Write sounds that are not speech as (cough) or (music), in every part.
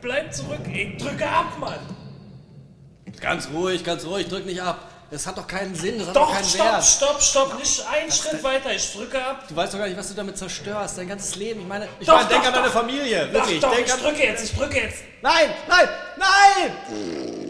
Bleib zurück, ey. Drücke ab, Mann. Ganz ruhig, ganz ruhig, drück nicht ab. Das hat doch keinen Sinn, das hat doch Doch, keinen stopp, Wert. stopp, stopp. Nicht einen Schritt weiter. Ich drücke ab. Du weißt doch gar nicht, was du damit zerstörst, dein ganzes Leben. Ich meine, ich Doch, meine, denk doch, an deine doch. Familie, wirklich. doch, denk ich drücke jetzt, ich drücke jetzt. Nein, nein, nein!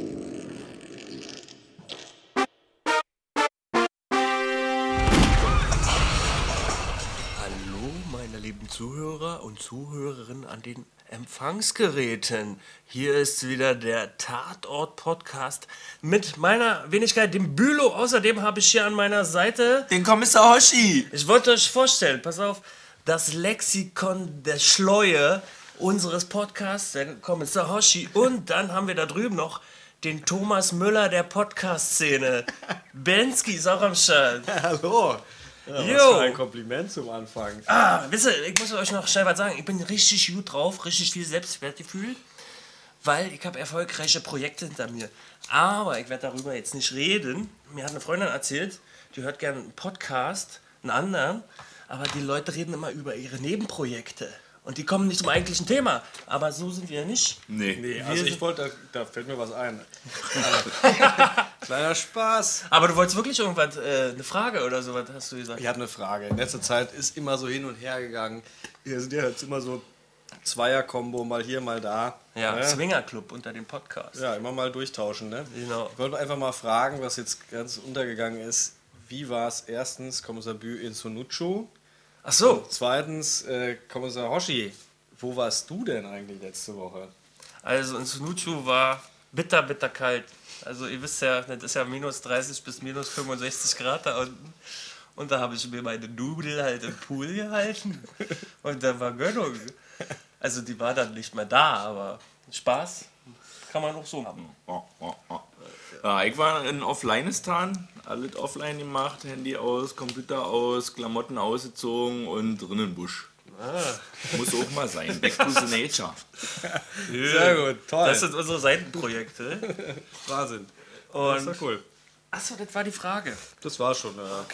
Zuhörer und Zuhörerinnen an den Empfangsgeräten. Hier ist wieder der Tatort-Podcast mit meiner Wenigkeit, dem Bülow. Außerdem habe ich hier an meiner Seite, Den Kommissar Hoshi. ich wollte euch vorstellen, pass auf, das Lexikon der Schleue unseres Podcasts, der Kommissar Hoshi. Und dann haben wir da drüben noch den Thomas Müller der Podcast-Szene. (laughs) Bensky ist auch am Start. Hallo. Ja, Jo. was für ein Kompliment zum Anfang. Ah, wisst ihr, ich muss euch noch schnell was sagen. Ich bin richtig gut drauf, richtig viel Selbstwertgefühl, weil ich habe erfolgreiche Projekte hinter mir. Aber ich werde darüber jetzt nicht reden. Mir hat eine Freundin erzählt, die hört gerne einen Podcast, einen anderen, aber die Leute reden immer über ihre Nebenprojekte. Und die kommen nicht zum eigentlichen Thema. Aber so sind wir nicht. Nee. Nee, also ich wollte, da, da fällt mir was ein. (laughs) Kleiner Spaß. Aber du wolltest wirklich irgendwas, äh, eine Frage oder sowas, hast du gesagt. Ich habe eine Frage. In letzter Zeit ist immer so hin und her gegangen. Wir sind ja jetzt immer so Zweier-Kombo, mal hier, mal da. Ja, Ne? Swingerclub unter dem Podcast. Ja, immer mal durchtauschen, ne? Genau. Ich wollte einfach mal fragen, was jetzt ganz untergegangen ist. Wie war es erstens, Kommissar Bü in Sunucho? Ach so. Zweitens, äh, Kommissar Hoshi, wo warst du denn eigentlich letzte Woche? Also in Sunuchu war bitter, bitter kalt. Also ihr wisst ja, das ist ja minus 30 bis minus 65 Grad da unten. Und da habe ich mir meine Nudel halt im Pool gehalten. Und da war Gönnung. Also die war dann nicht mehr da, aber Spaß kann man auch so haben. Oh, oh, oh. Ja, ich war in Offlineistan, alles offline gemacht, Handy aus, Computer aus, Klamotten ausgezogen und drin im Busch. Muss auch mal sein. Back to the nature. Sehr gut, toll. Das sind unsere Seitenprojekte. Wahnsinn. Das Und ist ja cool. achso, das war die Frage. Das war schon. Ja.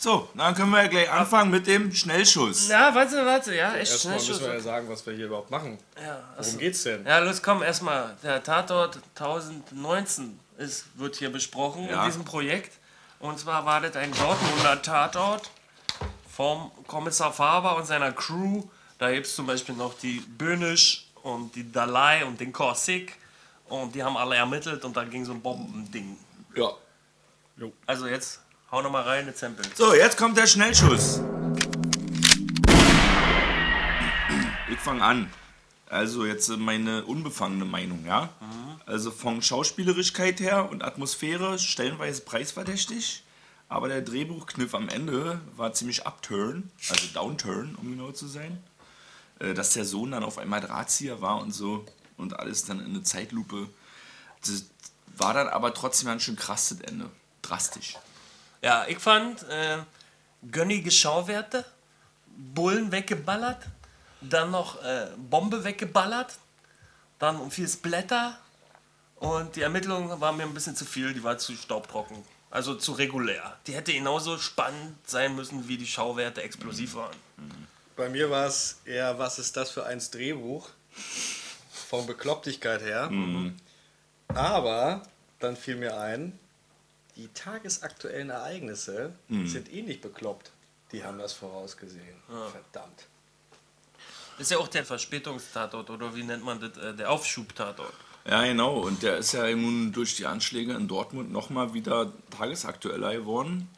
So, dann können wir ja gleich anfangen mit dem Schnellschuss. Ja, warte, warte, ja, echt Erstmal schnell müssen wir ja sagen, was wir hier überhaupt machen. Ja, Worum geht's denn? Ja, los, komm, erstmal. Der Tatort 1019 ist, wird hier besprochen Ja. in diesem Projekt. Und zwar war das ein Dortmunder Tatort vom Kommissar Faber und seiner Crew. Da gibt es zum Beispiel noch die Böhnisch und die Dalai und den Korsik. Und die haben alle ermittelt und da ging so ein Bombending. Ja. Also jetzt hau noch mal rein, eine Sample. So, jetzt kommt der Schnellschuss. Ich fange an. Also jetzt meine unbefangene Meinung, ja? Also von Schauspielerischkeit her und Atmosphäre stellenweise preisverdächtig, aber der Drehbuchkniff am Ende war ziemlich upturn, also downturn, um genau zu sein. Äh, Dass der Sohn dann auf einmal Drahtzieher war und so und alles dann in eine Zeitlupe. Das war dann aber trotzdem ganz schön krass das Ende. Drastisch. Ja, ich fand äh, gönnige Schauwerte, Bullen weggeballert, dann noch äh, Bombe weggeballert, dann viel Splatter und die Ermittlung war mir ein bisschen zu viel, die war zu staubtrocken. Also zu regulär. Die hätte genauso spannend sein müssen, wie die Schauwerte explosiv waren. Bei mir war es eher, was ist das für ein Drehbuch? Von Beklopptigkeit her. Aber dann fiel mir ein, die tagesaktuellen Ereignisse sind ähnlich bekloppt. Die haben das vorausgesehen. Verdammt. Ist ja auch der Verspätungstatort oder wie nennt man das? Äh, der Aufschubtatort. Ja, genau. Und der ist ja nun durch die Anschläge in Dortmund nochmal wieder tagesaktueller geworden.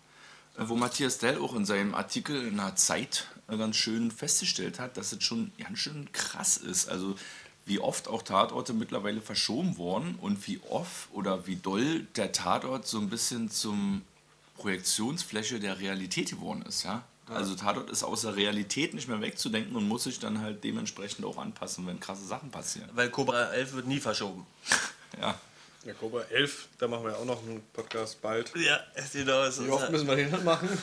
äh, Wo Matthias Dell auch in seinem Artikel in der Zeit äh, ganz schön festgestellt hat, dass es schon ganz schön krass ist. Also wie oft auch Tatorte mittlerweile verschoben wurden und wie oft oder wie doll der Tatort so ein bisschen zum Projektionsfläche der Realität geworden ist. Ja? Also Tatort ist aus der Realität nicht mehr wegzudenken und muss sich dann halt dementsprechend auch anpassen, wenn krasse Sachen passieren. Weil Cobra 11 wird nie verschoben. (laughs) Ja. Ja, Cobra 11, da machen wir auch noch einen Podcast bald. Ja, genau. Ist Wie oft müssen wir den machen? (laughs)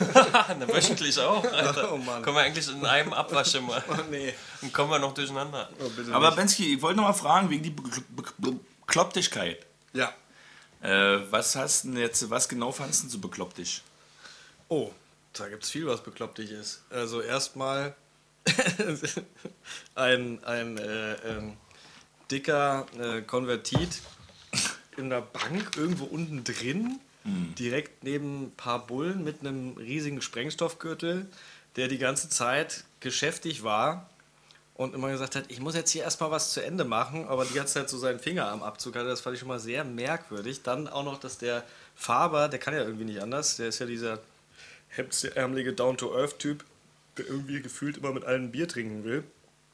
Na, wöchentlich auch, (laughs) Alter. Oh Mann. Können wir eigentlich in einem Abwasch immer. nee. Dann kommen wir noch durcheinander. Oh, Aber nicht. Bensky, ich wollte noch mal fragen, wegen die Be- Be- Beklopptigkeit. Ja. Äh, was hast denn jetzt, was genau fandest du so beklopptig? Oh, da gibt es viel, was beklopptig ist. Also erstmal (laughs) ein, ein äh, ähm, dicker äh, Konvertit in der Bank irgendwo unten drin, direkt neben ein paar Bullen mit einem riesigen Sprengstoffgürtel, der die ganze Zeit geschäftig war und immer gesagt hat, ich muss jetzt hier erstmal was zu Ende machen, aber die ganze Zeit so seinen Finger am Abzug hatte, das fand ich schon mal sehr merkwürdig. Dann auch noch, dass der Faber, der kann ja irgendwie nicht anders, der ist ja dieser hemdsärmelige Down-to-Earth-Typ, der irgendwie gefühlt immer mit allen Bier trinken will,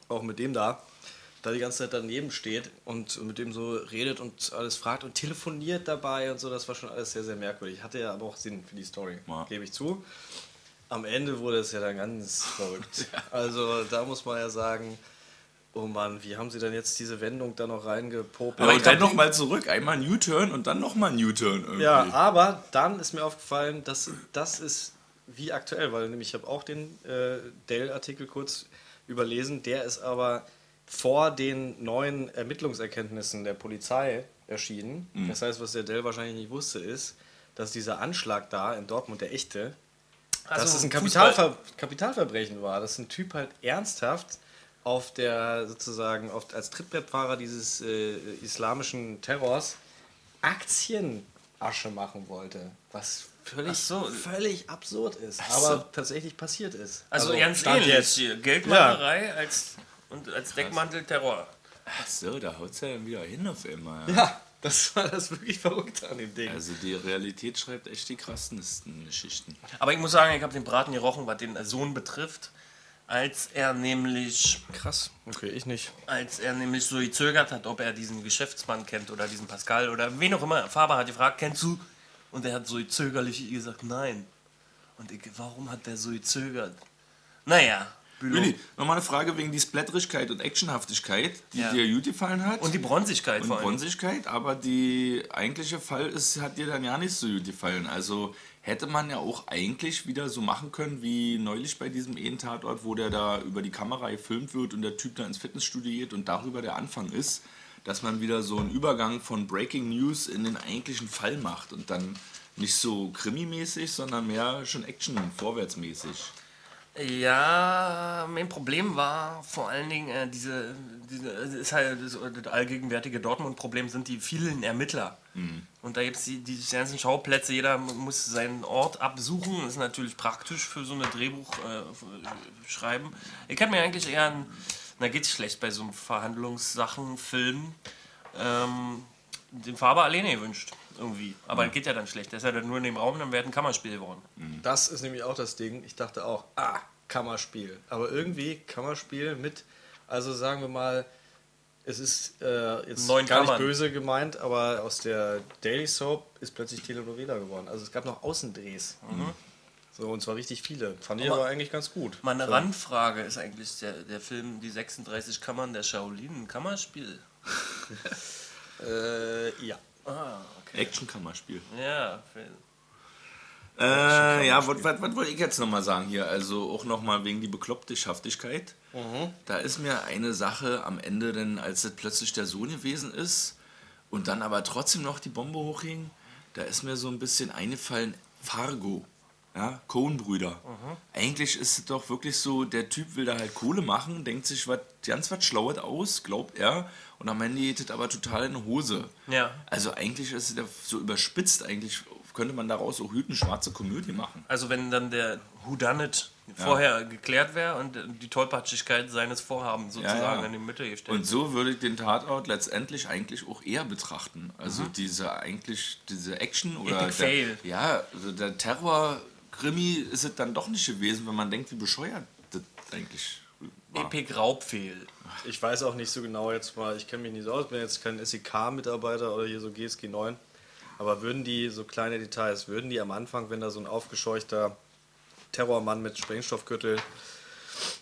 auch mit dem da, da die ganze Zeit daneben steht und mit dem so redet und alles fragt und telefoniert dabei und so, das war schon alles sehr, sehr merkwürdig. Hatte ja aber auch Sinn für die Story, Ja. gebe ich zu. Am Ende wurde es ja dann ganz verrückt. (laughs) Also da muss man ja sagen, oh Mann, wie haben sie denn jetzt diese Wendung da noch reingepopelt? Aber Ich und dann nochmal zurück, einmal ein U-Turn und dann nochmal ein U-Turn irgendwie. Ja, aber dann ist mir aufgefallen, dass das ist wie aktuell, weil nämlich ich habe auch den äh, Dell-Artikel kurz überlesen, der ist aber vor den neuen Ermittlungserkenntnissen der Polizei erschienen. Das heißt, was der Dell wahrscheinlich nicht wusste, ist, dass dieser Anschlag da in Dortmund, der echte, dass Also es ein. Kapitalver Kapitalverbrechen war. Dass ein Typ halt ernsthaft auf der sozusagen auf, als Trittbrettfahrer dieses äh, islamischen Terrors Aktienasche machen wollte. Was völlig, so. völlig absurd ist, so. aber tatsächlich passiert ist. Also, ganz Stand ähnlich jetzt. hier. Geldmacherei als, und als Deckmantel Terror. Ach so, da haut es ja dann wieder hin auf einmal. Ja, das war das wirklich Verrückte an dem Ding. Also die Realität schreibt echt die krassesten Geschichten. Aber ich muss sagen, ich habe den Braten gerochen, was den Sohn betrifft, als er nämlich Krass. Okay, ich nicht. als er nämlich so gezögert hat, ob er diesen Geschäftsmann kennt oder diesen Pascal oder wen auch immer. Faber hat gefragt, kennst du? Und er hat so zögerlich gesagt, nein. Und ich, warum hat der so gezögert? Naja, Bülow. Willi, nochmal eine Frage wegen die Splatterigkeit und Actionhaftigkeit, die Ja. dir gut gefallen hat. Und die Bronzigkeit und vor allem. Bronzigkeit, aber die eigentliche Fall ist, hat dir dann ja nicht so gut gefallen. Also hätte man ja auch eigentlich wieder so machen können, wie neulich bei diesem Ehen-Tatort, wo der da über die Kamera gefilmt wird und der Typ da ins Fitnessstudio geht und darüber der Anfang ist, dass man wieder so einen Übergang von Breaking News in den eigentlichen Fall macht und dann nicht so krimimäßig, sondern mehr schon Action, vorwärtsmäßig. Ja, mein Problem war vor allen Dingen äh, diese, diese es ist halt das, das allgegenwärtige Dortmund-Problem sind die vielen Ermittler. Und da gibt es die, die ganzen Schauplätze, jeder muss seinen Ort absuchen. Das ist natürlich praktisch für so eine Drehbuch äh, schreiben. Ich hätte mir eigentlich eher, ein, na geht's schlecht bei so einem Verhandlungssachen, Film, ähm, den Faber alleine gewünscht. Irgendwie. Aber das geht ja dann schlecht. Der ist ja dann nur in dem Raum, dann wäre ein Kammerspiel geworden. Das ist nämlich auch das Ding. Ich dachte auch, ah, Kammerspiel. Aber irgendwie Kammerspiel mit, also sagen wir mal, es ist äh, jetzt Neun gar nicht Kammern. böse gemeint, aber aus der Daily Soap ist plötzlich Telenovela geworden. Also es gab noch Außendrehs. So, und zwar richtig viele. Fand ich Aber- aber eigentlich ganz gut. Meine Randfrage ist eigentlich der, der Film Die 36 Kammern der Shaolin ein Kammerspiel. (laughs) Äh, ja. Ah, okay. Action-Kammerspiel. Ja, Film. Äh, ja, was, was, was wollte ich jetzt nochmal sagen hier? Also auch nochmal wegen die Beklopptehaftigkeit. Da ist mir eine Sache am Ende, denn als es plötzlich der Sohn gewesen ist und dann aber trotzdem noch die Bombe hochging, da ist mir so ein bisschen eingefallen, Fargo. Ja, Coen-Brüder. Eigentlich ist es doch wirklich so, der Typ will da halt Kohle machen, denkt sich was ganz was Schlaues aus, glaubt er, und am Ende geht es aber total in die Hose. Ja. Also eigentlich ist es ja so überspitzt, eigentlich könnte man daraus auch Hüten schwarze Komödie machen. Also wenn dann der Whodunit vorher geklärt wäre und die Tollpatschigkeit seines Vorhabens sozusagen Ja, ja. in die Mitte gestellt. Und so würde ich den Tatort letztendlich eigentlich auch eher betrachten. Also diese eigentlich, diese Action oder der, Fail. ja, also der Terror-Krimi ist es dann doch nicht gewesen, wenn man denkt, wie bescheuert das eigentlich war. Epic Raubfehl. Ich weiß auch nicht so genau jetzt mal, ich kenne mich nicht so aus, bin jetzt kein SEK-Mitarbeiter oder hier so GSG 9. Aber würden die, so kleine Details, würden die am Anfang, wenn da so ein aufgescheuchter Terrormann mit Sprengstoffgürtel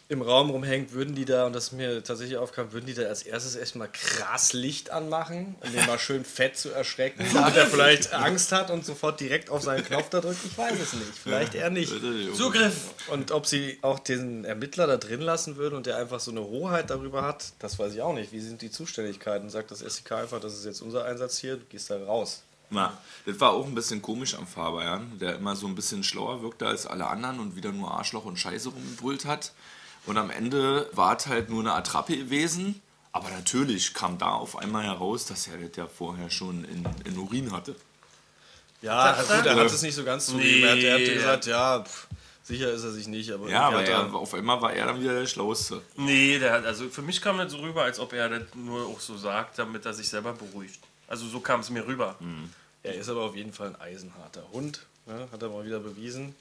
im Raum rumhängt, würden die da, und das ist mir tatsächlich aufkam, würden die da als erstes erstmal krass Licht anmachen, um den mal schön fett zu erschrecken, (laughs) damit er vielleicht Angst hat und sofort direkt auf seinen Knopf da drückt? Ich weiß es nicht. Vielleicht eher nicht. Zugriff! Und ob sie auch den Ermittler da drin lassen würden und der einfach so eine Hoheit darüber hat, das weiß ich auch nicht. Wie sind die Zuständigkeiten? Sagt das SEK einfach, das ist jetzt unser Einsatz hier, du gehst da raus. Na, das war auch ein bisschen komisch am Fabian, der immer so ein bisschen schlauer wirkte als alle anderen und wieder nur Arschloch und Scheiße rumgebrüllt hat. Und am Ende war es halt nur eine Attrappe gewesen, Aber natürlich kam da auf einmal heraus, dass er das ja vorher schon in, in Urin hatte. Ja, gut, er? hat es nicht so ganz zugegeben. Er hat- er hat Nee. gesagt, ja, pff, sicher ist er sich nicht. Aber Ja, aber er, auf einmal war er dann wieder der Schlauste. Nee, der hat, also für mich kam das so rüber, als ob er das nur auch so sagt, damit er sich selber beruhigt. Also so kam es mir rüber. Er ist aber auf jeden Fall ein eisenharter Hund. Ne? Hat er mal wieder bewiesen.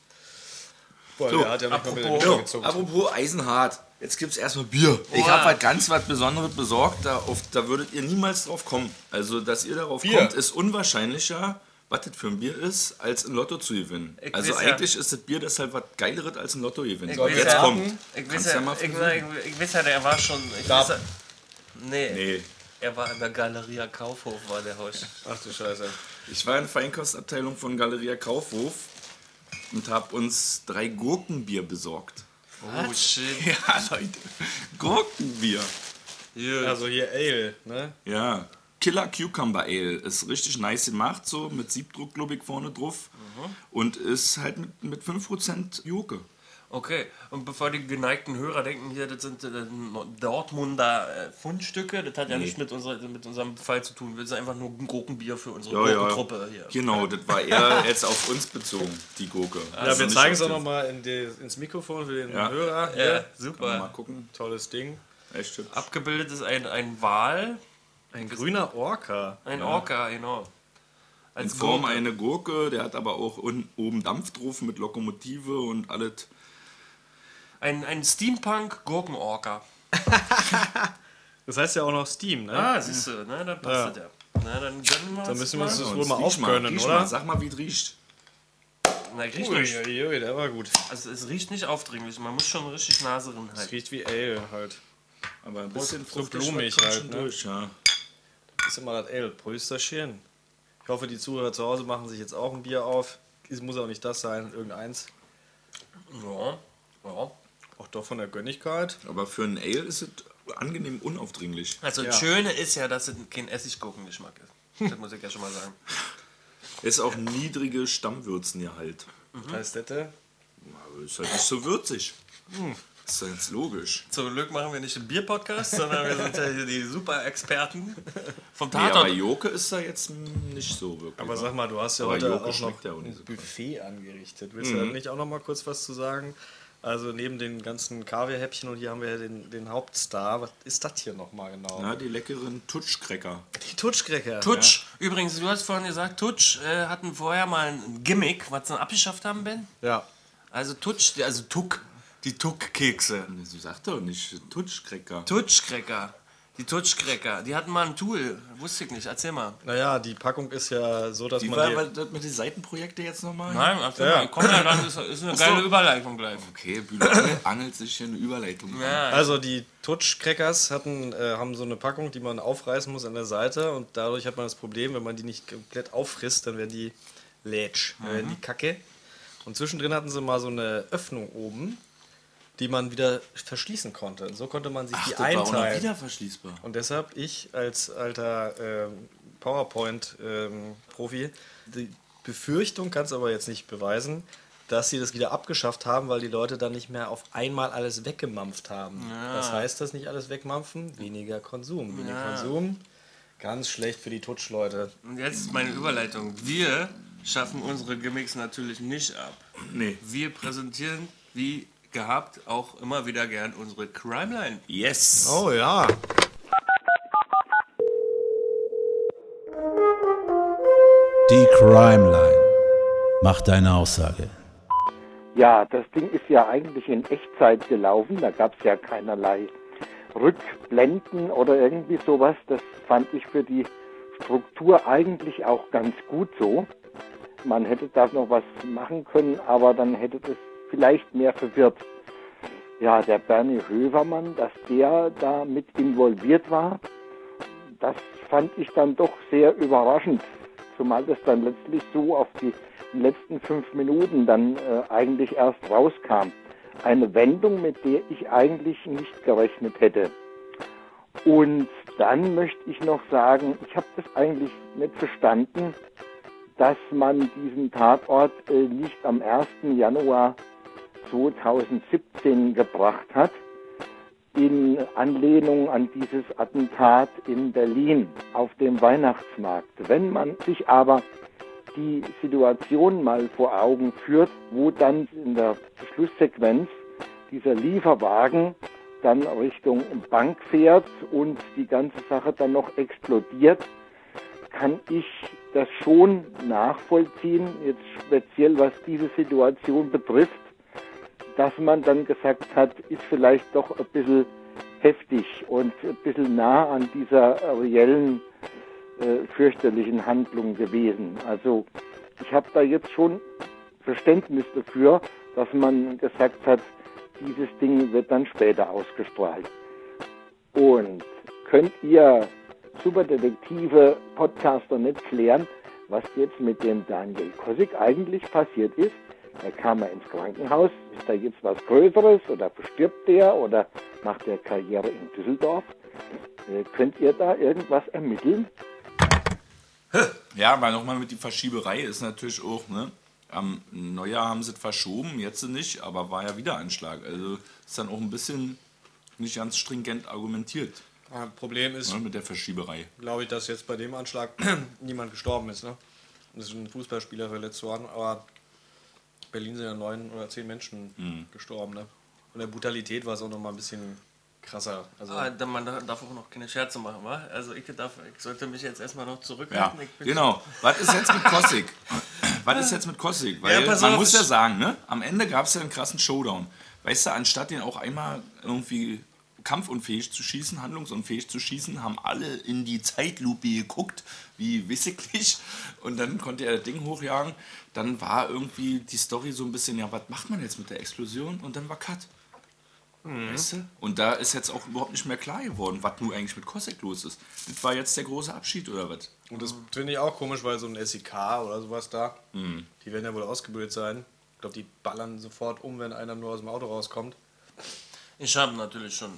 Boah, So, er hat ja nicht mal mit der apropos-. Apropos Eisenhart, jetzt gibt's erstmal Bier. Ich habe halt ganz was Besonderes besorgt, da, auf, da würdet ihr niemals drauf kommen. Also, dass ihr darauf Bier. kommt, ist unwahrscheinlicher, was das für ein Bier ist, als ein Lotto zu gewinnen. Ich also weiß ja- eigentlich ist das Bier deshalb was Geileres als ein Lotto gewinnen. Ich So, jetzt ja- kommt. Ich Kannst weiß ja ja, ich, ich, ich weiß ja, der war schon. Ich weiß nee, Nee. er war in der Galeria Kaufhof, war der Haus. Ach du Scheiße. Ich war in der Feinkostabteilung von Galeria Kaufhof und habe uns drei Gurkenbier besorgt. Oh shit. (laughs) Ja, Leute. Gurkenbier. Also hier Ale, ne? Ja. Killer Cucumber Ale ist richtig nice gemacht, so mit Siebdruck, glaube ich, vorne drauf. Und ist halt mit, mit 5% Joke. Okay, und bevor die geneigten Hörer denken, hier, das sind äh, Dortmunder äh, Fundstücke, das hat ja Nee. nichts mit, unserer, mit unserem Fall zu tun. Wir sind einfach nur ein Gurkenbier für unsere Ja, ja. Gurkentruppe hier. Genau, das war eher (laughs) jetzt auf uns bezogen, die Gurke. Ja, Also wir nicht zeigen es auch nochmal in die, ins Mikrofon für den Ja. Hörer. Ja, Hier. Kann man mal super. gucken. Tolles Ding. Echt hübsch. Abgebildet ist ein, ein Wal, Ein grüner Orca. ein Orca, genau. In Form Gurke. eine Gurke, der hat aber auch un, oben Dampf drauf mit Lokomotive und alles. Ein, ein Steampunk-Gurkenorca. (laughs) Das heißt ja auch noch Steam, ne? Ah, siehst du, ne, dann passt Ja. das ja. Na, dann gönnen wir Dann müssen wir uns mal. das wohl mal aufgönnen, oder? Mal, sag mal, wie es riecht. Na, riecht Ui, nicht. ui, ui, der war gut. Also es riecht nicht aufdringlich, man muss schon richtig Nase drin Es halten. riecht wie Ale halt. Aber ein bisschen so blumig halt, ne? durch, ja. Das ist immer das Ale. Prösterchen. Ich hoffe, die Zuhörer zu Hause machen sich jetzt auch ein Bier auf. Es muss auch nicht das sein, irgendeins. Ja, ja. Auch doch von der Gönnigkeit. Aber für ein Ale ist es angenehm unaufdringlich. Also das Ja. Schöne ist ja, dass es kein Essiggurkengeschmack ist. Das muss ich ja schon mal sagen. (laughs) Ist auch niedrige Stammwürzengehalt. Mhm. Heißt das? ist halt nicht so würzig. Ist ja jetzt logisch. Zum Glück machen wir nicht einen Bier-Podcast, sondern wir sind ja hier die Super-Experten vom Nee, aber Tatort. Joke ist da jetzt nicht so wirklich. Aber wa? sag mal, du hast ja Aber heute Joghurt auch noch ja auch ein Buffet angerichtet. Willst du da nicht auch noch mal kurz was zu sagen? Also neben den ganzen Kaviarhäppchen und hier haben wir ja den, den Hauptstar. Was ist das hier noch mal genau? Ja, die leckeren Tutschcracker. Die Tutschkrecker. Tutsch, übrigens, du hast vorhin gesagt, Tutsch äh, hatten vorher mal ein Gimmick, was sie abgeschafft haben, Ben. Ja. Also Tutsch, also Tuck, die Tuck-Kekse. So sagt doch nicht Tutschcracker. Tutschcracker, die Tutschcracker, die hatten mal ein Tool, wusste ich nicht, erzähl mal. Naja, die Packung ist ja so, dass Wie man war die, war das mit den Seitenprojekte jetzt nochmal? Nein, erzähl Ja. mal, komm ja dann, ist, ist eine geile Überleitung gleich. Okay, Bühne angel- angelt sich hier eine Überleitung. Ja, Also die Tutsch-Crackers hatten, äh, haben so eine Packung, die man aufreißen muss an der Seite und dadurch hat man das Problem, wenn man die nicht komplett auffrisst, dann werden die lätsch, dann werden die kacke. Und zwischendrin hatten sie mal so eine Öffnung oben, die man wieder verschließen konnte. Und so konnte man sich Ach, die das war auch noch einteilen. wieder verschließbar. Und deshalb ich als alter ähm, PowerPoint-Profi die Befürchtung, kann es aber jetzt nicht beweisen, dass sie das wieder abgeschafft haben, weil die Leute dann nicht mehr auf einmal alles weggemampft haben. Was heißt das nicht alles wegmampfen? Weniger Konsum. Weniger Ja. Konsum, ganz schlecht für die Tutschleute. Und jetzt meine Überleitung. Wir schaffen unsere Gimmicks natürlich nicht ab. Nee. Wir präsentieren, wie gehabt, auch immer wieder gern unsere Crimeline. Yes. Oh ja. Die Crime Line. Mach deine Aussage. Ja, das Ding ist ja eigentlich in Echtzeit gelaufen. Da gab es ja keinerlei Rückblenden oder irgendwie sowas. Das fand ich für die Struktur eigentlich auch ganz gut so. Man hätte da noch was machen können, aber dann hätte das vielleicht mehr verwirrt. Ja, der Bernie Hövermann, dass der da mit involviert war, das fand ich dann doch sehr überraschend. Zumal das dann letztlich so auf die letzten fünf Minuten dann äh, eigentlich erst rauskam. Eine Wendung, mit der ich eigentlich nicht gerechnet hätte. Und dann möchte ich noch sagen, ich habe das eigentlich nicht verstanden, dass man diesen Tatort äh, nicht am 1. Januar 2017 gebracht hat. in Anlehnung an dieses Attentat in Berlin auf dem Weihnachtsmarkt. Wenn man sich aber die Situation mal vor Augen führt, wo dann in der Schlusssequenz dieser Lieferwagen dann Richtung Bank fährt und die ganze Sache dann noch explodiert, kann ich das schon nachvollziehen, jetzt speziell was diese Situation betrifft, dass man dann gesagt hat, ist vielleicht doch ein bisschen heftig und ein bisschen nah an dieser reellen äh, fürchterlichen Handlung gewesen. Also ich habe da jetzt schon Verständnis dafür, dass man gesagt hat, dieses Ding wird dann später ausgestrahlt. Und könnt ihr Superdetektive Podcaster nicht klären, was jetzt mit dem Daniel Kosik eigentlich passiert ist? Da kam er ins Krankenhaus. Ist da jetzt was Größeres oder verstirbt der oder macht er Karriere in Düsseldorf? Äh, könnt ihr da irgendwas ermitteln? Ja, weil nochmal mit die Verschieberei ist natürlich auch, ne? Am Neujahr haben sie es verschoben, jetzt nicht, aber war ja wieder Anschlag. Also ist dann auch ein bisschen nicht ganz stringent argumentiert Ah, Problem ist, ne, mit der Verschieberei. glaube ich, dass jetzt bei dem Anschlag (clears throat) niemand gestorben ist. Ne? Es ist ein Fußballspieler verletzt worden, aber Berlin sind ja neun oder zehn Menschen gestorben. Ne? Und der Brutalität war es auch noch mal ein bisschen krasser. Also, Ah, man darf auch noch keine Scherze machen, wa? Also ich, darf, ich sollte mich jetzt erstmal noch Ja, zurückhalten. Ich bin- genau. Was ist jetzt mit Kossig? Was ist jetzt mit Kossig? Weil Ja, man auf, muss ja sagen, ne? am Ende gab es ja einen krassen Showdown. Weißt du, anstatt den auch einmal irgendwie kampfunfähig zu schießen, handlungsunfähig zu schießen, haben alle in die Zeitlupe geguckt, wie wissiglich. Und dann konnte er das Ding hochjagen. Dann war irgendwie die Story so ein bisschen, ja, was macht man jetzt mit der Explosion? Und dann war Cut. Weißt du? Und da ist jetzt auch überhaupt nicht mehr klar geworden, was nun eigentlich mit Kossek los ist. Das war jetzt der große Abschied oder was? und das finde ich auch komisch, weil so ein SEK oder sowas da, die werden ja wohl ausgebildet sein. Ich glaube, die ballern sofort um, wenn einer nur aus dem Auto rauskommt. Ich habe natürlich schon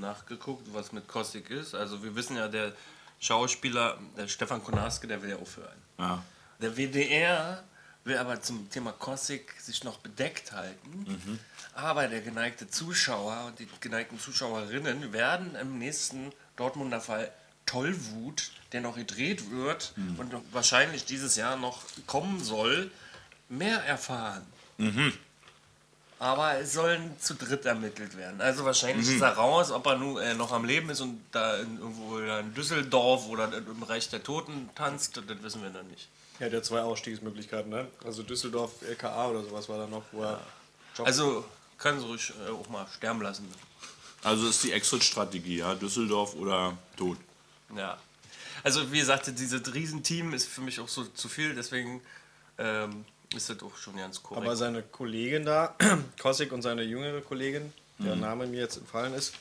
nachgeguckt, was mit Kostik ist. Also wir wissen ja, der Schauspieler, der Stefan Konarske, der will ja aufhören. Ja. Der WDR will aber zum Thema Kostik sich noch bedeckt halten. Mhm. Aber der geneigte Zuschauer und die geneigten Zuschauerinnen werden im nächsten Dortmunder Fall Tollwut, der noch gedreht wird Mhm. und wahrscheinlich dieses Jahr noch kommen soll, mehr erfahren. Mhm. Aber es sollen zu dritt ermittelt werden. Also wahrscheinlich Mhm. ist er raus, ob er nun äh, noch am Leben ist und da in, irgendwo in Düsseldorf oder im Reich der Toten tanzt, das wissen wir dann nicht. Ja, der hat zwei Ausstiegsmöglichkeiten, ne? Also Düsseldorf, LKA oder sowas war da noch, wo er Job Also kann sie ruhig äh, auch mal sterben lassen. Also ist die Exit-Strategie, ja, Düsseldorf oder tot. Ja. Also wie gesagt, dieses Riesenteam ist für mich auch so zu viel, deswegen ähm, ist das auch schon ganz korrekt. Aber seine Kollegin da, (clears throat) Kossig und seine jüngere Kollegin, der Name mir jetzt entfallen ist,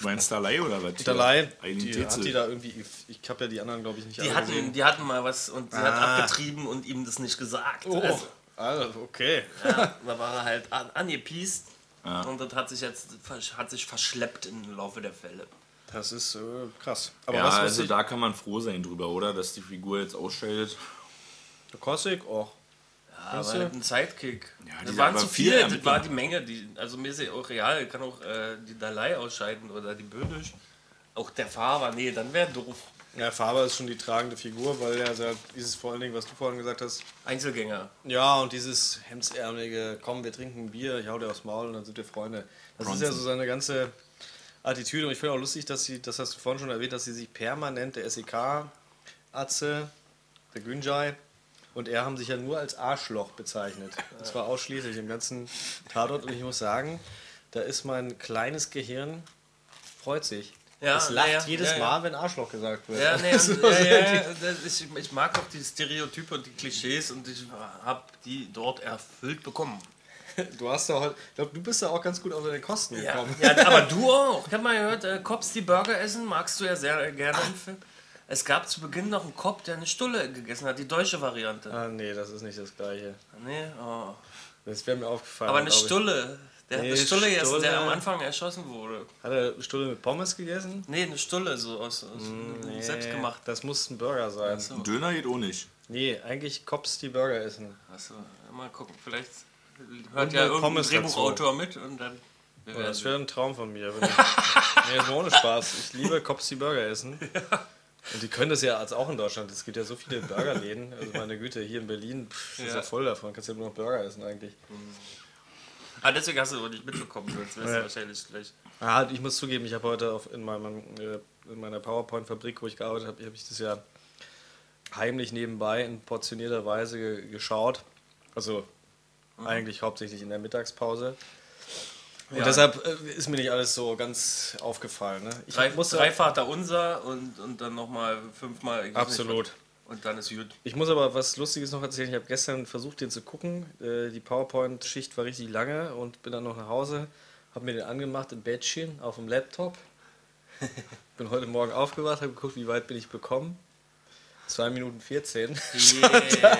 Du meinst Dalai oder was? Dalai, die hat Tetzel. die da irgendwie, ich habe ja die anderen glaube ich nicht die, hatten, gesehen. die hatten mal was und sie hat Ah. abgetrieben und ihm das nicht gesagt. Oh, Also, also, okay. ja, da war er halt an, angepiest und das hat sich jetzt hat sich verschleppt im Laufe der Fälle. Das ist äh, krass. Aber Ja, was, was also ich, da kann man froh sein drüber, oder? Dass die Figur jetzt ausscheidet. Kossig, oh. Aber Weißt du? ein Sidekick. Ja, das waren zu viel viel, das war die Menge. Die, also mir ist ja auch real, kann auch äh, die Dalai ausscheiden oder die Böhnisch. Auch der Fahrer, nee, dann wäre doof. Ja, Faber ist schon die tragende Figur, weil er sagt, dieses vor allen Dingen, was du vorhin gesagt hast, Einzelgänger. ja, und dieses hemdsärmelige, komm, wir trinken ein Bier, ich hau dir aufs Maul und dann sind wir Freunde. Das ist ja so seine ganze Attitüde und ich finde auch lustig, dass sie, das hast du vorhin schon erwähnt, dass sie sich permanent der SEK-Atze, der Günjai und er haben sich ja nur als Arschloch bezeichnet. Und zwar ausschließlich im ganzen Tatort und ich muss sagen, da ist mein kleines Gehirn, freut sich. Ja, es lacht ja, jedes ja. Mal, wenn Arschloch gesagt wird. Ja, (laughs) nee, Das und, ist das- ich, mag auch die Stereotype und die Klischees und ich habe die dort erfüllt bekommen. Du hast ja heute, ich glaube, du bist ja auch ganz gut auf deine Kosten gekommen. ja aber du (laughs) auch. Ich habe mal gehört, äh, Cops, die Burger essen, magst du ja sehr gerne im Film. Es gab zu Beginn noch einen Cop, der eine Stulle gegessen hat, die deutsche Variante. Ah, nee, das ist nicht das gleiche. Nee, oh. Das wäre mir aufgefallen. Aber eine. Stulle. Der hat Nee, eine Stulle gegessen, der am Anfang erschossen wurde. Hat er Stulle mit Pommes gegessen? Nee, eine Stulle, so aus, aus Nee, selbstgemacht. Das muss ein Burger sein. Ein Döner geht auch nicht. Nee, eigentlich Cops, die Burger essen. achso, mal gucken, vielleicht hört Und ja eine irgendein Pommes Drehbuchautor mit und dann. Oh, das wäre ein Traum von mir. Wenn ich, (laughs) nee, jetzt mal ohne Spaß. Ich liebe Cops, die Burger essen. (laughs) Und die können das ja als auch in Deutschland. Es gibt ja so viele Burgerläden. Also meine Güte, hier in Berlin pff, ist ja Ja. voll davon. Kannst ja nur noch Burger essen eigentlich. Ah, deswegen hast du auch nicht mitbekommen, sonst wärst Ja. du wahrscheinlich gleich. Ah, ich muss zugeben, ich habe heute auf, in, meinem, äh, in meiner PowerPoint-Fabrik, wo ich gearbeitet habe, habe ich das ja heimlich nebenbei in portionierter Weise ge geschaut. Also eigentlich hauptsächlich in der Mittagspause. Und Ja. deshalb äh, ist mir nicht alles so ganz aufgefallen. Ne? Ich Drei, muss drei Vater unser und, und dann nochmal fünfmal. Absolut. Und dann ist gut. Ich muss aber was Lustiges noch erzählen. Ich habe gestern versucht, den zu gucken. Äh, Die PowerPoint-Schicht war richtig lange und bin dann noch nach Hause, habe mir den angemacht im Bettchen auf dem Laptop. (laughs) bin heute Morgen aufgewacht, habe geguckt, wie weit bin ich bekommen. 2 Minuten 14. (laughs)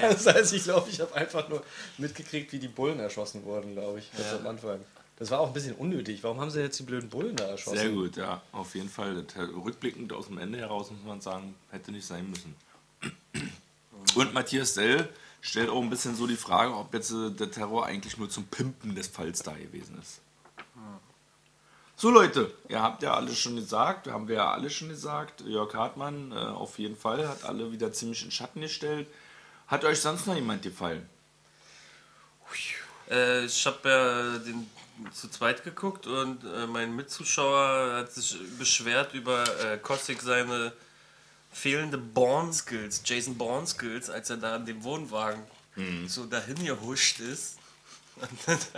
das heißt, ich glaube, ich habe einfach nur mitgekriegt, wie die Bullen erschossen wurden, glaube ich, ganz am Anfang. Das war auch ein bisschen unnötig. Warum haben sie jetzt die blöden Bullen da erschossen? Sehr gut, ja, auf jeden Fall. Rückblickend aus dem Ende heraus muss man sagen, hätte nicht sein müssen. Und Matthias Dell stellt auch ein bisschen so die Frage, ob jetzt äh, der Terror eigentlich nur zum Pimpen des Falls da gewesen ist. So Leute, ihr habt ja alles schon gesagt, haben wir ja alle schon gesagt. Jörg Hartmann äh, auf jeden Fall hat alle wieder ziemlich in Schatten gestellt. Hat euch sonst noch jemand gefallen? Äh, ich habe ja den zu zweit geguckt und äh, mein Mitzuschauer hat sich beschwert über äh, Kostik seine fehlende Born-Skills, Jason Bourne-Skills, als er da in dem Wohnwagen so dahin gehuscht ist. (laughs)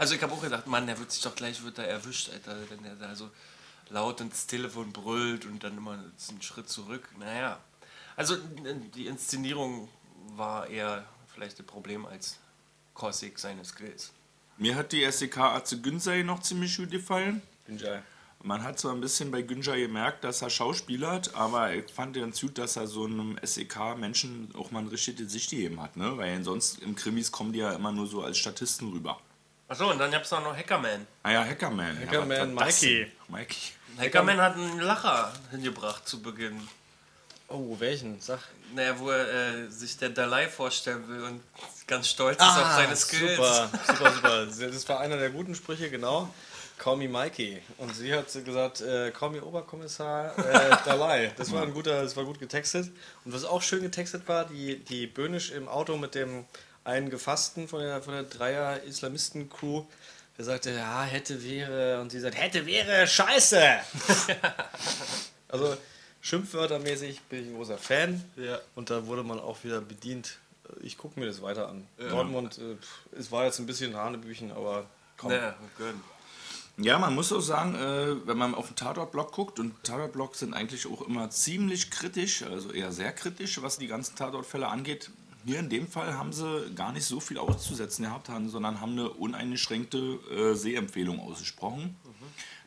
Also ich habe auch gedacht, Mann, der wird sich doch gleich wird er erwischt, Alter, wenn der da so laut ins Telefon brüllt und dann immer einen Schritt zurück. Naja, also die Inszenierung war eher vielleicht ein Problem als Kosik seine Skills. Mir hat die SEK Atze Günsei noch ziemlich gut gefallen. Günjay. Man hat zwar ein bisschen bei Günja gemerkt, dass er Schauspieler hat, aber ich fand ganz gut, dass er so einem SEK-Menschen auch mal ein richtiges Gesicht gegeben hat, ne? Weil sonst im Krimis kommen die ja immer nur so als Statisten rüber. Achso, und dann gab es noch Hackerman. Ah ja, Hackerman. Hackerman, ja, Mikey. Mikey. Hackerman hat einen Lacher hingebracht zu Beginn. Oh, welchen? Sag. Naja, wo er äh, sich der Dalai vorstellen will und ganz stolz ist auf seine Skills. Super, super, super. Das war einer der guten Sprüche, genau. Call me Mikey. Und sie hat gesagt, äh, call me Oberkommissar äh, (laughs) Dalai. Das war ein guter, das war gut getextet. Und was auch schön getextet war, die, die Böhnisch im Auto mit dem einen Gefassten von der, von der Dreier-Islamisten-Crew, der sagte, ja, hätte, wäre. Und sie sagt, hätte, wäre, scheiße. (laughs) also Schimpfwörtermäßig bin ich ein großer Fan. Ja. Und da wurde man auch wieder bedient. Ich gucke mir das weiter an. Dortmund, äh, pff, es war jetzt ein bisschen Hanebüchen, aber komm. Naja, gut. Ja, man muss auch sagen, äh, wenn man auf den Tatort-Blog guckt, und Tatort-Blogs sind eigentlich auch immer ziemlich kritisch, also eher sehr kritisch, was die ganzen Tatortfälle angeht. Hier in dem Fall haben sie gar nicht so viel auszusetzen gehabt, haben- sondern haben eine uneingeschränkte äh, Sehempfehlung ausgesprochen.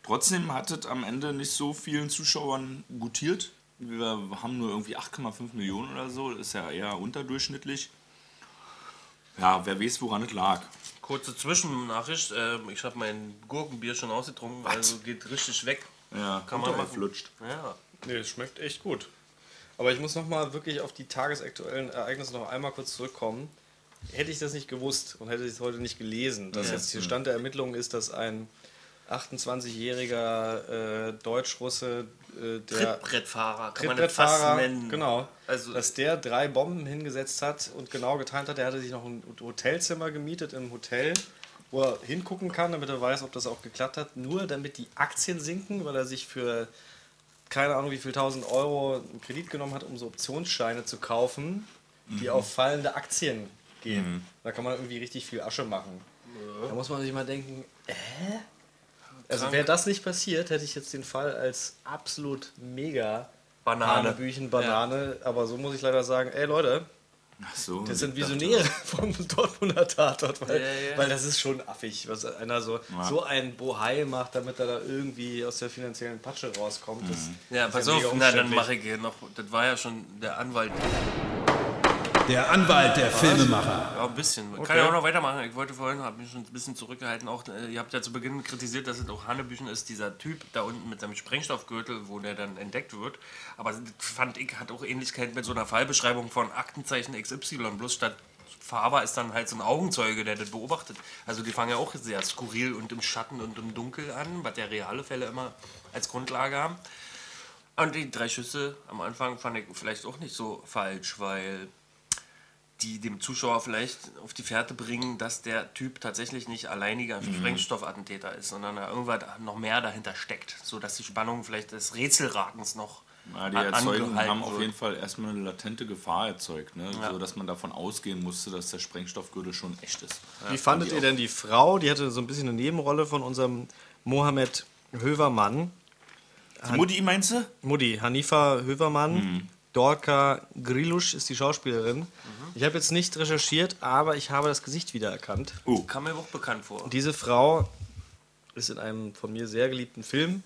Trotzdem hat es am Ende nicht so vielen Zuschauern gutiert. Wir haben nur irgendwie 8,5 Millionen oder so, das ist ja eher unterdurchschnittlich. Ja, wer weiß, woran es lag. Kurze Zwischennachricht. ähm, ich habe mein Gurkenbier schon ausgetrunken, also geht richtig weg. Ja, Kann man machen. flutscht. Ja. Nee, es schmeckt echt gut. Aber ich muss nochmal wirklich auf die tagesaktuellen Ereignisse noch einmal kurz zurückkommen. Hätte ich das nicht gewusst und hätte ich es heute nicht gelesen, dass jetzt hier Stand der Ermittlungen ist, dass ein 28-jähriger äh, Deutsch-Russe, äh, der Trittbrettfahrer, kann man das fast Trittbrettfahrer, nennen. genau, Also- dass der drei Bomben hingesetzt hat und genau getimt hat. Der hatte sich noch ein Hotelzimmer gemietet im Hotel, wo er hingucken kann, damit er weiß, ob das auch geklappt hat. Nur damit die Aktien sinken, weil er sich für keine Ahnung wie viel tausend Euro einen Kredit genommen hat, um so Optionsscheine zu kaufen, die auf fallende Aktien gehen. Da kann man irgendwie richtig viel Asche machen. Da muss man sich mal denken, äh? Also wäre das nicht passiert, hätte ich jetzt den Fall als absolut mega Banane. Hanebüchen, Banane. Aber so muss ich leider sagen, ey Leute, so, das sind Visionäre (laughs) vom Dortmunder Tatort, weil, Ja, ja. weil das ist schon affig, was einer so, Ja. so ein Bohai macht, damit er da irgendwie aus der finanziellen Patsche rauskommt. Das Ja, ist pass auf, na, dann mache ich hier noch, das war ja schon der Anwalt. Der Anwalt der Filmemacher. Ja, ein bisschen. Kann ja auch noch weitermachen. Ich wollte vorhin, habe mich schon ein bisschen zurückgehalten. Auch, äh, ihr habt ja zu Beginn kritisiert, dass es auch Hanebüchen ist, dieser Typ da unten mit seinem Sprengstoffgürtel, wo der dann entdeckt wird. Aber das fand ich, hat auch Ähnlichkeit mit so einer Fallbeschreibung von Aktenzeichen XY. Bloß statt Faber ist dann halt so ein Augenzeuge, der das beobachtet. Also die fangen ja auch sehr skurril und im Schatten und im Dunkel an, was ja reale Fälle immer als Grundlage haben. Und die drei Schüsse am Anfang fand ich vielleicht auch nicht so falsch, weil die dem Zuschauer vielleicht auf die Fährte bringen, dass der Typ tatsächlich nicht alleiniger Sprengstoffattentäter ist, sondern da irgendwas noch mehr dahinter steckt, sodass die Spannung vielleicht des Rätselratens noch Ja, die an- Erzeugung angehalten haben auf jeden Fall erstmal eine latente Gefahr erzeugt, ne? Ja. so dass man davon ausgehen musste, dass der Sprengstoffgürtel schon echt ist. Wie fandet ihr denn die Frau? Die hatte so ein bisschen eine Nebenrolle von unserem Mohammed Hövermann. Die Mutti, meinst du? Mutti, Hanifa Hövermann. Mhm. Dorka Grilusch ist die Schauspielerin. Ich habe jetzt nicht recherchiert, aber ich habe das Gesicht wiedererkannt. Kam mir auch bekannt vor. Diese Frau ist in einem von mir sehr geliebten Film.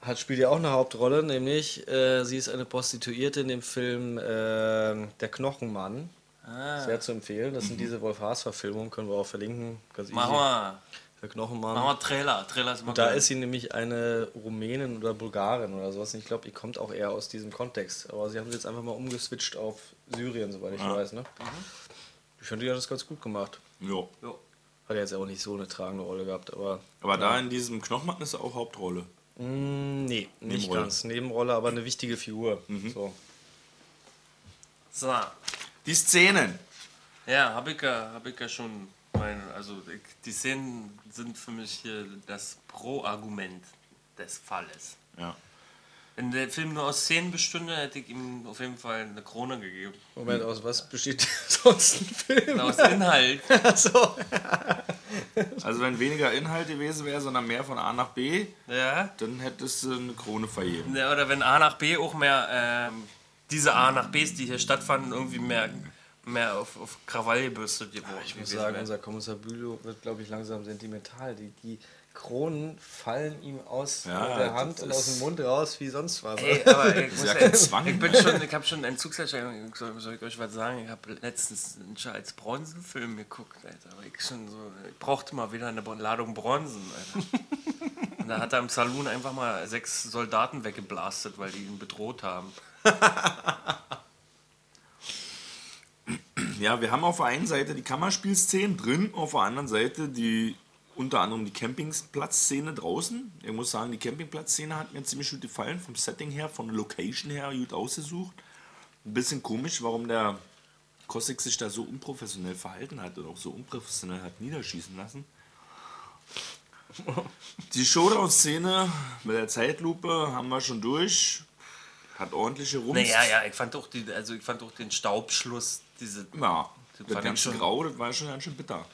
Hat, spielt ja auch eine Hauptrolle, nämlich äh, sie ist eine Prostituierte in dem Film äh, Der Knochenmann. Ah. Sehr zu empfehlen. Das sind diese Wolf-Haas-Verfilmungen, können wir auch verlinken. Ganz easy. Machen wir, Der Knochenmann. machen wir Trailer. Trailer ist immer Und da geil. ist sie nämlich eine Rumänin oder Bulgarin oder sowas. Und ich glaube, die kommt auch eher aus diesem Kontext. Aber sie haben sie jetzt einfach mal umgeswitcht auf Syrien, soweit ich weiß. Ne? Ich finde, die hat das ganz gut gemacht. Ja. Jo. Hat ja jetzt auch nicht so eine tragende Rolle gehabt, aber. Aber da in diesem Knochenmann ist er auch Hauptrolle. Mm, nee, nicht Nebenrolle. ganz. Nebenrolle, aber eine wichtige Figur. So. So, Die Szenen. ja, habe ich, ja, hab ich ja schon. Mein, also ich, die Szenen sind für mich hier das Pro-Argument des Falles. Ja. Wenn der Film nur aus Szenen bestünde, hätte ich ihm auf jeden Fall eine Krone gegeben. Moment, aus was besteht (laughs) sonst ein Film? Aus Inhalt. (laughs) so. Also wenn weniger Inhalt gewesen wäre, sondern mehr von A nach B, Ja. dann hättest du eine Krone vergeben. Ja, Oder wenn A nach B auch mehr, ähm, diese A nach Bs, die hier stattfanden, irgendwie mehr, mehr auf, auf Krawall gebürstet geworden. Ich muss sagen, unser Kommissar Bülow wird, glaube ich, langsam sentimental. Die, die Kronen fallen ihm aus Ja, der Hand und aus dem Mund raus wie sonst was. Ey, aber (laughs) ich, muss ja ja, kein Zwang. ich bin schon, ich habe schon einen Zugserscheinung, soll, soll ich euch was sagen? Ich habe letztens einen Charles Bronson-Film geguckt, Alter. Aber ich schon so, ich brauchte mal wieder eine Ladung Bronson, Alter. (laughs) Und da hat er im Saloon einfach mal sechs Soldaten weggeblastet, weil die ihn bedroht haben. (laughs) Ja, wir haben auf der einen Seite die Kammerspielszenen drin, auf der anderen Seite die unter anderem die Campingplatzszene draußen. Ich muss sagen, die Campingplatzszene hat mir ziemlich gut gefallen, vom Setting her, von der Location her gut ausgesucht. Ein bisschen komisch, warum der Kosik sich da so unprofessionell verhalten hat und auch so unprofessionell hat niederschießen lassen. Die Showdown-Szene mit der Zeitlupe haben wir schon durch. Hat ordentliche Rums. Naja, ja, ich fand auch, die, also ich fand auch den Staubschluss, diese. Ja, Das ich ganze schon- Grau, das war schon ganz schön bitter.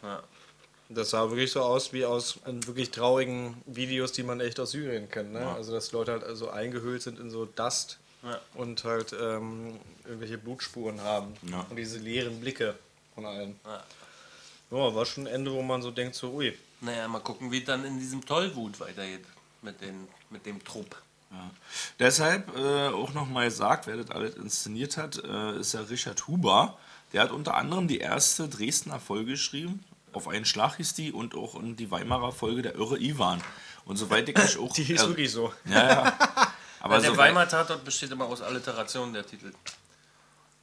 Das sah wirklich so aus wie aus wirklich traurigen Videos, die man echt aus Syrien kennt. Ne? Ja. Also, dass Leute halt also eingehüllt sind in so Dust Ja. und halt ähm, irgendwelche Blutspuren haben. Ja. Und diese leeren Blicke von allen. Ja. Ja, war schon ein Ende, wo man so denkt, so, ui. Naja, mal gucken, wie es dann in diesem Tollwut weitergeht mit, den, mit dem Trupp. Ja. Deshalb äh, auch nochmal gesagt, wer das alles inszeniert hat, äh, ist ja Richard Huber. Der hat unter anderem die erste Dresdner Folge geschrieben. Auf einen Schlag hieß die und auch in die Weimarer Folge der Irre Ivan. Und soweit ich mich (laughs) auch. Die hieß er- wirklich so. Ja, ja. (laughs) Aber der soweit, Weimar Tatort besteht immer aus Alliterationen der Titel.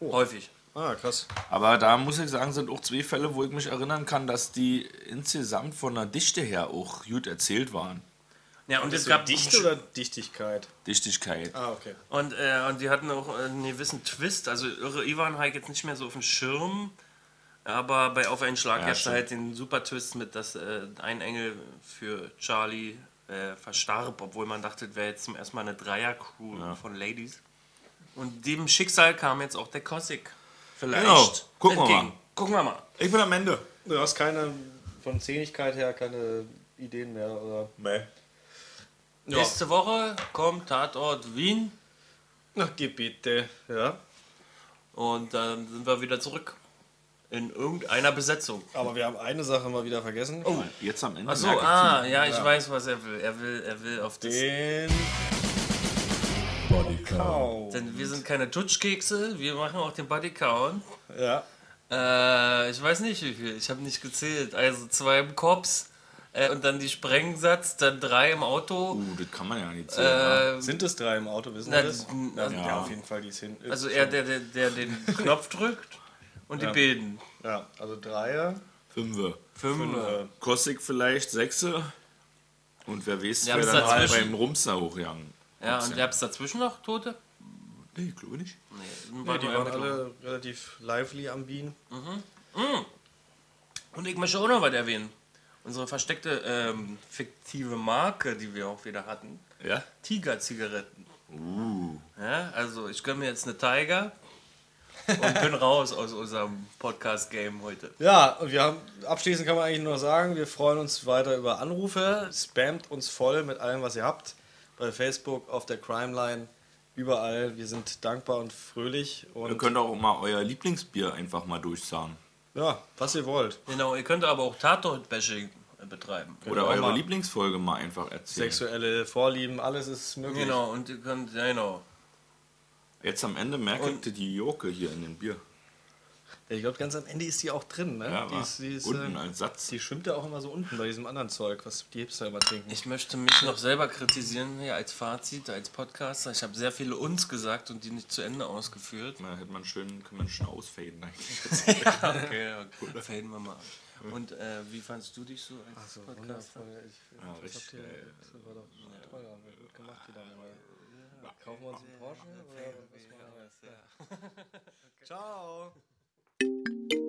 Häufig. Ah, krass. aber da muss ich sagen, sind auch zwei Fälle, wo ich mich erinnern kann, dass die insgesamt von der Dichte her auch gut erzählt waren. Ja, und es gab Dichte oder Dichtigkeit? Dichtigkeit. Ah, okay. Und, äh, und die hatten auch einen gewissen Twist. Also Irre Ivan ich jetzt nicht mehr so auf dem Schirm. Aber bei Auf einen Schlag Ja, gab es stimmt. halt den super Twist mit, dass äh, ein Engel für Charlie äh, verstarb, obwohl man dachte, es wäre jetzt zum ersten Mal eine Dreier-Crew von Ladies. Und dem Schicksal kam jetzt auch der Kossig. Vielleicht. Genau. Gucken wir entgegen. mal. Gucken wir mal. Ich bin am Ende. Du hast keine, von Zähnigkeit her, keine Ideen mehr, oder? Nee. Nächste Woche kommt Tatort Wien Ach, geh bitte. Ja. und dann sind wir wieder zurück in irgendeiner Besetzung. Aber wir haben eine Sache mal wieder vergessen. Oh. Jetzt am Ende. Achso, ah, ja, ich weiß, was er will. Er will, er will auf das. Den Bodycount. Denn wir sind keine Tutschkekse, wir machen auch den Bodycount. Ja. Äh, ich weiß nicht wie viel, ich habe nicht gezählt. Also zwei im Kops äh, und dann die Sprengsatz, dann drei im Auto. Uh, das kann man ja nicht sehen. Äh, Sind es drei im Auto, wissen Na, wir das? n- Ja, also- ja, auf jeden Fall, die sind. also er, der, der, der den (laughs) Knopf drückt Und die beiden. Ja, also Dreier. Fünfe. Fünf. Kostik vielleicht Sechse. Und wer weiß, Ja, wer dann halt beim Rumsner hochgegangen. Ja, und gab es dazwischen noch Tote? Nee, glaube nicht. Nee, Ja, die waren alle relativ lively am Bienen. Und ich möchte auch noch was erwähnen. Unsere versteckte ähm, fiktive Marke, die wir auch wieder hatten. Ja? Tiger-Zigaretten. Ja, also ich gönne mir jetzt eine Tiger und bin (laughs) raus aus unserem Podcast-Game heute. Ja, und wir haben, abschließend kann man eigentlich nur sagen, wir freuen uns weiter über Anrufe. Spamt uns voll mit allem, was ihr habt. Bei Facebook, auf der Crime Line, überall. Wir sind dankbar und fröhlich. Ihr Und könnt auch mal euer Lieblingsbier einfach mal durchsagen. ja, was ihr wollt. Genau, ihr könnt aber auch Tatort-Bashing betreiben. Oder auch eure. Lieblingsfolge mal einfach erzählen. Sexuelle Vorlieben, alles ist möglich. Genau, und ihr könnt, ja genau. Jetzt am Ende merkt ihr die Joke hier in dem Bier. Ja, ich glaube, ganz am Ende ist die auch drin. Ne? Ja, die, ist, die, ist, unten äh, als Satz. die schwimmt ja auch immer so unten bei diesem anderen Zeug, was die Hipster immer trinken. Ich möchte mich noch selber kritisieren hier als Fazit, als Podcaster. Ich habe sehr viele uns gesagt und die nicht zu Ende ausgeführt. Da hätte man schön, kann man schön ausfaden. eigentlich. (laughs) Okay, okay. Faden wir mal an. Mhm. Und äh, wie fandest du dich so als Ach so, Podcaster? Ich, ja, das habt das war doch ja. toll, haben gut gemacht wieder. dann mal. Ja. Kaufen wir uns einen Porsche oder was machen wir? Ja. okay. (laughs) Ciao! (laughs)